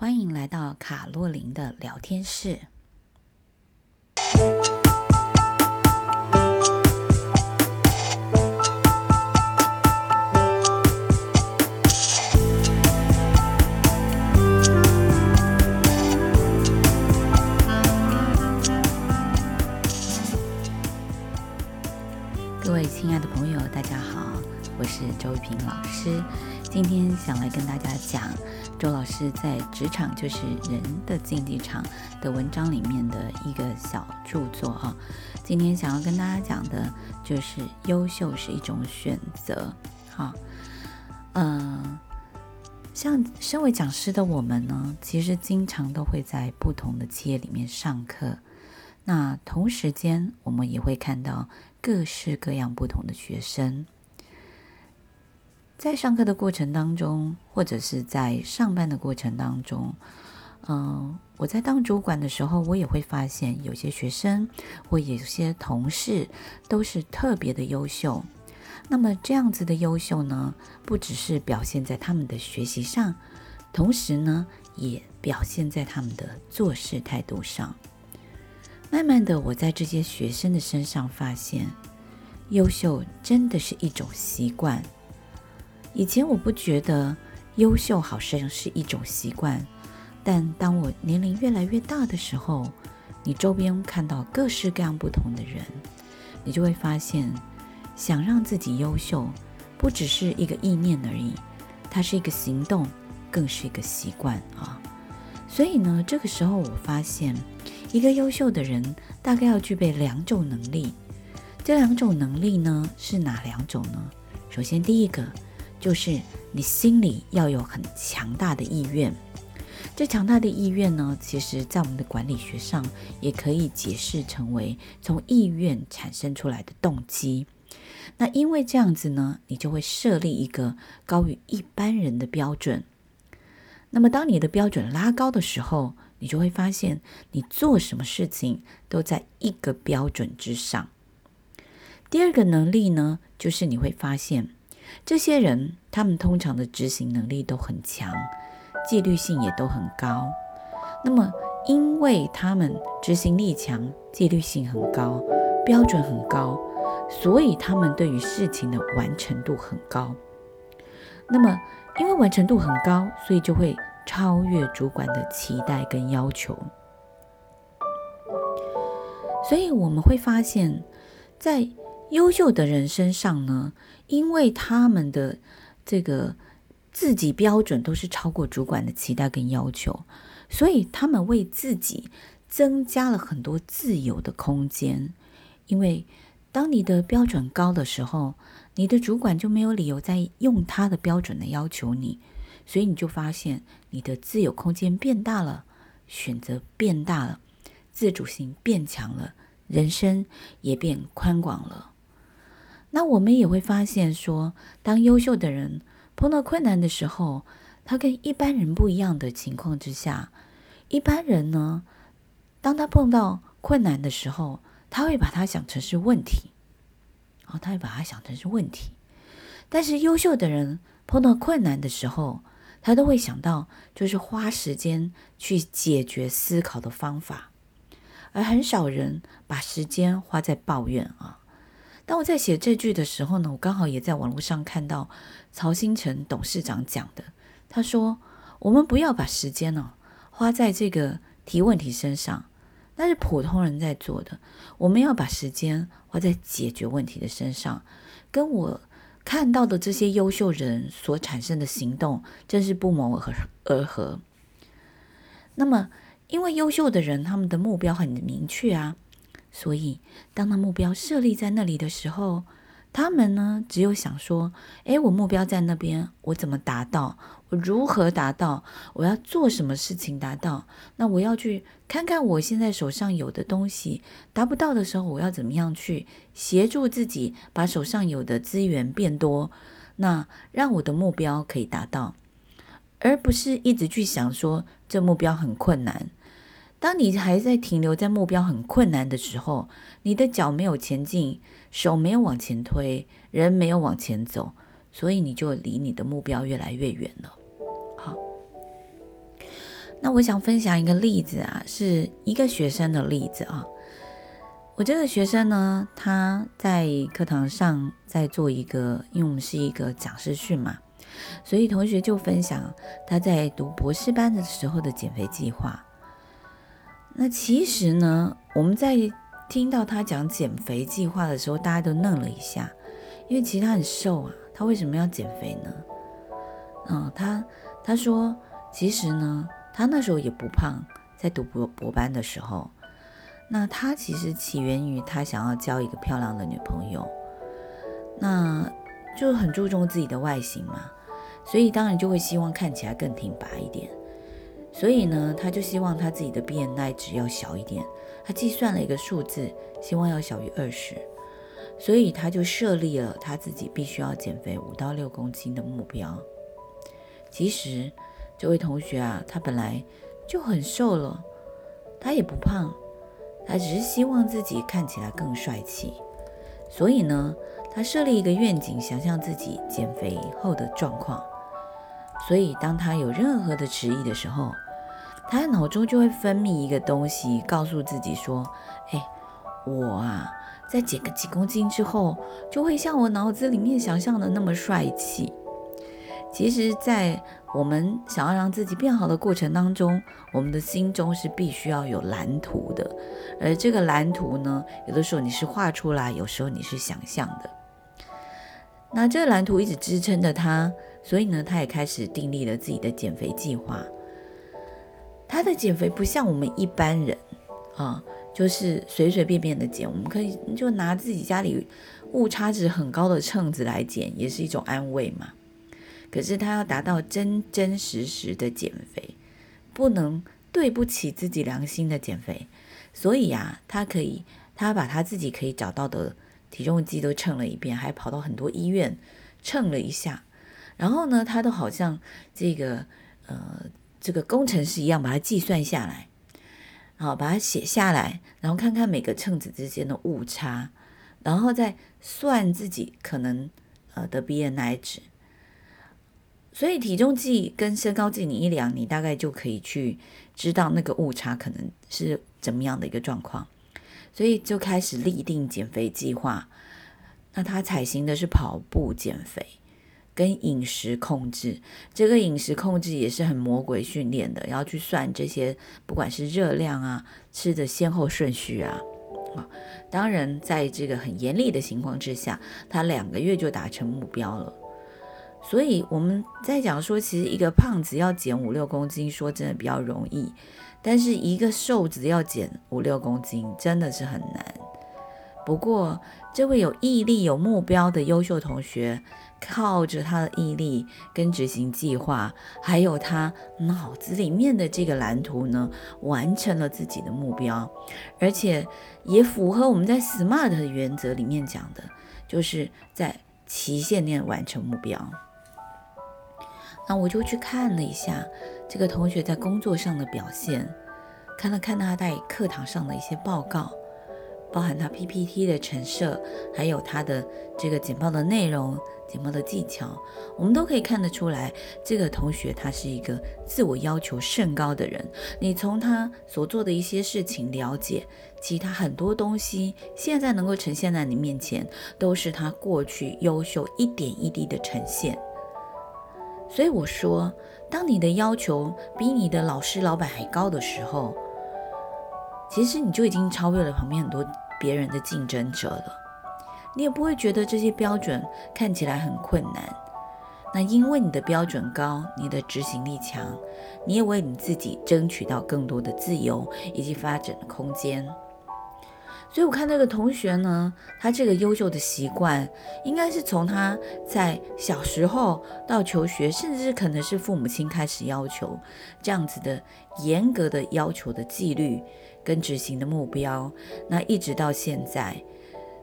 欢迎来到卡洛琳的聊天室。各位亲爱的朋友，大家好，我是周玉萍老师。今天想来跟大家讲周老师在《职场就是人的竞技场》的文章里面的一个小著作啊。今天想要跟大家讲的就是优秀是一种选择。好，嗯，像身为讲师的我们呢，其实经常都会在不同的企业里面上课。那同时间，我们也会看到各式各样不同的学生。在上课的过程当中，或者是在上班的过程当中，嗯、我在当主管的时候，我也会发现有些学生或有些同事都是特别的优秀。那么这样子的优秀呢，不只是表现在他们的学习上，同时呢，也表现在他们的做事态度上。慢慢的，我在这些学生的身上发现，优秀真的是一种习惯。以前我不觉得优秀好像是一种习惯，但当我年龄越来越大的时候，你周边看到各式各样不同的人，你就会发现，想让自己优秀，不只是一个意念而已，它是一个行动，更是一个习惯啊。所以呢，这个时候我发现，一个优秀的人大概要具备两种能力。这两种能力呢，是哪两种呢？首先，第一个。就是你心里要有很强大的意愿，这强大的意愿呢，其实在我们的管理学上也可以解释成为从意愿产生出来的动机。那因为这样子呢，你就会设立一个高于一般人的标准。那么当你的标准拉高的时候，你就会发现你做什么事情都在一个标准之上。第二个能力呢，就是你会发现。这些人，他们通常的执行能力都很强，纪律性也都很高。那么，因为他们执行力强、纪律性很高、标准很高，所以他们对于事情的完成度很高。那么，因为完成度很高，所以就会超越主管的期待跟要求。所以我们会发现，在优秀的人身上呢，因为他们的这个自己标准都是超过主管的期待跟要求，所以他们为自己增加了很多自由的空间。因为当你的标准高的时候，你的主管就没有理由再用他的标准来要求你，所以你就发现你的自由空间变大了，选择变大了，自主性变强了，人生也变宽广了。那我们也会发现说，当优秀的人碰到困难的时候，他跟一般人不一样的情况之下，一般人呢，当他碰到困难的时候，他会把它想成是问题，哦，他会把它想成是问题。但是优秀的人碰到困难的时候，他都会想到就是花时间去解决思考的方法，而很少人把时间花在抱怨啊。当我在写这句的时候呢，我刚好也在网络上看到曹兴诚董事长讲的。他说：“我们不要把时间呢花在这个提问题身上，那是普通人在做的。我们要把时间花在解决问题的身上。跟我看到的这些优秀人所产生的行动，真是不谋而合。那么，因为优秀的人他们的目标很明确啊。”所以，当他目标设立在那里的时候，他们呢，只有想说：“诶，我目标在那边，我怎么达到？我如何达到？我要做什么事情达到？那我要去看看我现在手上有的东西达不到的时候，我要怎么样去协助自己把手上有的资源变多？那让我的目标可以达到，而不是一直去想说这目标很困难。”当你还在停留在目标很困难的时候，你的脚没有前进，手没有往前推，人没有往前走，所以你就离你的目标越来越远了。好，那我想分享一个例子啊，是一个学生的例子啊。我这个学生呢，他在课堂上在做一个，因为我们是一个讲师训嘛，所以同学就分享他在读博士班的时候的减肥计划。那其实呢，我们在听到他讲减肥计划的时候，大家都愣了一下，因为其实他很瘦啊，他为什么要减肥呢？嗯，他他说，其实呢，他那时候也不胖，在读博博班的时候。那他其实起源于他想要交一个漂亮的女朋友，那就很注重自己的外形嘛，所以当然就会希望看起来更挺拔一点。所以呢，他就希望他自己的 BMI 值要小一点，他计算了一个数字，希望要小于二十，所以他就设立了他自己必须要减肥五到六公斤的目标。其实这位同学啊，他本来就很瘦了，他也不胖。他只是希望自己看起来更帅气，所以呢，他设立一个愿景，想象自己减肥后的状况。所以，当他有任何的迟疑的时候，他的脑中就会分泌一个东西，告诉自己说：“哎，我啊，在减个几公斤之后，就会像我脑子里面想象的那么帅气。”其实，在我们想要让自己变好的过程当中，我们的心中是必须要有蓝图的。而这个蓝图呢，有的时候你是画出来，有时候你是想象的。那这个蓝图一直支撑着他，所以呢，他也开始订立了自己的减肥计划。他的减肥不像我们一般人啊，就是随随便便的减。我们可以就拿自己家里误差值很高的秤子来减，也是一种安慰嘛。可是他要达到真真实实的减肥，不能对不起自己良心的减肥，所以呀，他可以，他把他自己可以找到的体重计都称了一遍，还跑到很多医院称了一下，然后呢，他都好像这个呃这个工程师一样，把它计算下来，好，把它写下来，然后看看每个秤子之间的误差，然后再算自己可能呃的 BMI 值。所以体重计跟身高计你一量，你大概就可以去知道那个误差可能是怎么样的一个状况。所以就开始立定减肥计划。那他采行的是跑步减肥跟饮食控制。这个饮食控制也是很魔鬼训练的，要去算这些，不管是热量啊、吃的先后顺序啊。啊，当然在这个很严厉的情况之下，他两个月就达成目标了。所以我们在讲说，其实一个胖子要减五六公斤，说真的比较容易；但是一个瘦子要减五六公斤，真的是很难。不过，这位有毅力、有目标的优秀同学，靠着他的毅力跟执行计划，还有他脑子里面的这个蓝图呢，完成了自己的目标，而且也符合我们在 SMART 原则里面讲的，就是在期限内完成目标。那我就去看了一下这个同学在工作上的表现，看了看他在课堂上的一些报告，包含他 PPT 的陈设，还有他的这个简报的内容、简报的技巧，我们都可以看得出来，这个同学他是一个自我要求甚高的人。你从他所做的一些事情了解，其他很多东西现在能够呈现在你面前，都是他过去优秀一点一滴的呈现。所以我说，当你的要求比你的老师、老板还高的时候，其实你就已经超越了旁边很多别人的竞争者了。你也不会觉得这些标准看起来很困难。那因为你的标准高，你的执行力强，你也为你自己争取到更多的自由以及发展的空间。所以我看这个同学呢，他这个优秀的习惯，应该是从他在小时候到求学，甚至可能是父母亲开始要求这样子的严格的要求的纪律跟执行的目标，那一直到现在，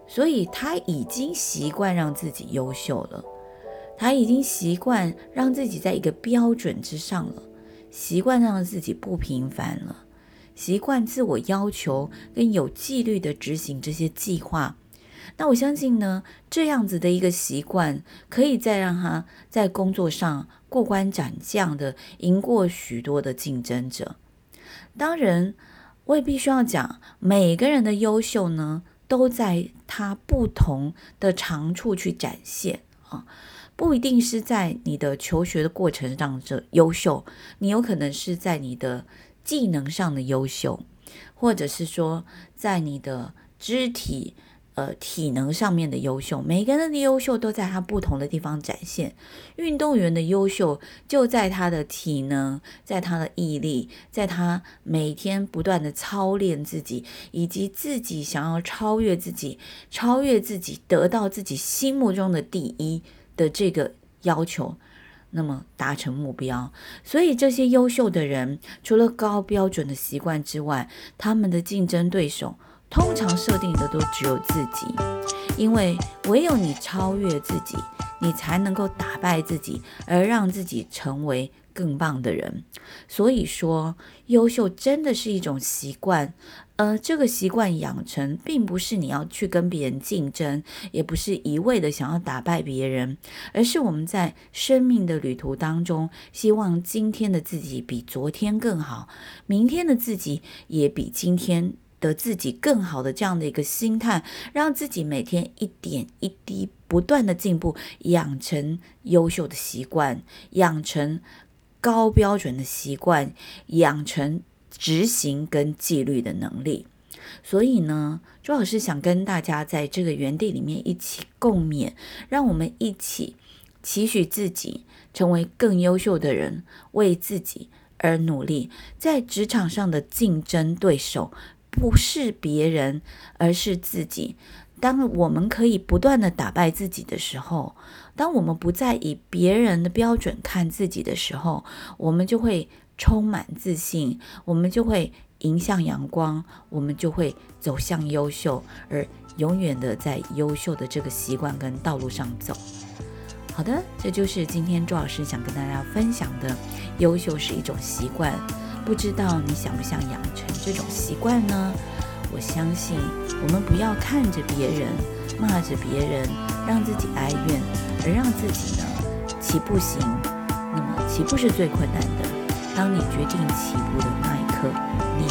所以他已经习惯让自己优秀了，他已经习惯让自己在一个标准之上了，习惯让自己不平凡了。习惯自我要求跟有纪律的执行这些计划，那我相信呢，这样子的一个习惯，可以再让他在工作上过关斩将的赢过许多的竞争者。当然，我也必须要讲，每个人的优秀呢，都在他不同的长处去展现啊，不一定是在你的求学的过程上这优秀，你有可能是在你的技能上的优秀，或者是说在你的肢体。呃，体能上面的优秀，每个人的优秀都在他不同的地方展现。运动员的优秀就在他的体能，在他的毅力，在他每天不断的操练自己，以及自己想要超越自己，超越自己，得到自己心目中的第一的这个要求，那么达成目标。所以这些优秀的人，除了高标准的习惯之外，他们的竞争对手。通常设定的都只有自己，因为唯有你超越自己，你才能够打败自己，而让自己成为更棒的人。所以说，优秀真的是一种习惯，而这个习惯养成，并不是你要去跟别人竞争，也不是一味的想要打败别人，而是我们在生命的旅途当中，希望今天的自己比昨天更好，明天的自己也比今天。得自己更好的这样的一个心态，让自己每天一点一滴不断的进步，养成优秀的习惯，养成高标准的习惯，养成执行跟纪律的能力。所以呢，朱老师想跟大家在这个园地里面一起共勉，让我们一起期许自己成为更优秀的人，为自己而努力，在职场上的竞争对手。不是别人，而是自己。当我们可以不断的打败自己的时候，当我们不再以别人的标准看自己的时候，我们就会充满自信，我们就会迎向阳光，我们就会走向优秀，而永远的在优秀的这个习惯跟道路上走。好的，这就是今天朱老师想跟大家分享的，优秀是一种习惯。不知道你想不想养成这种习惯呢？我相信我们不要看着别人，骂着别人，让自己哀怨，而让自己呢起步行。那么起步是最困难的。当你决定起步的那一刻，你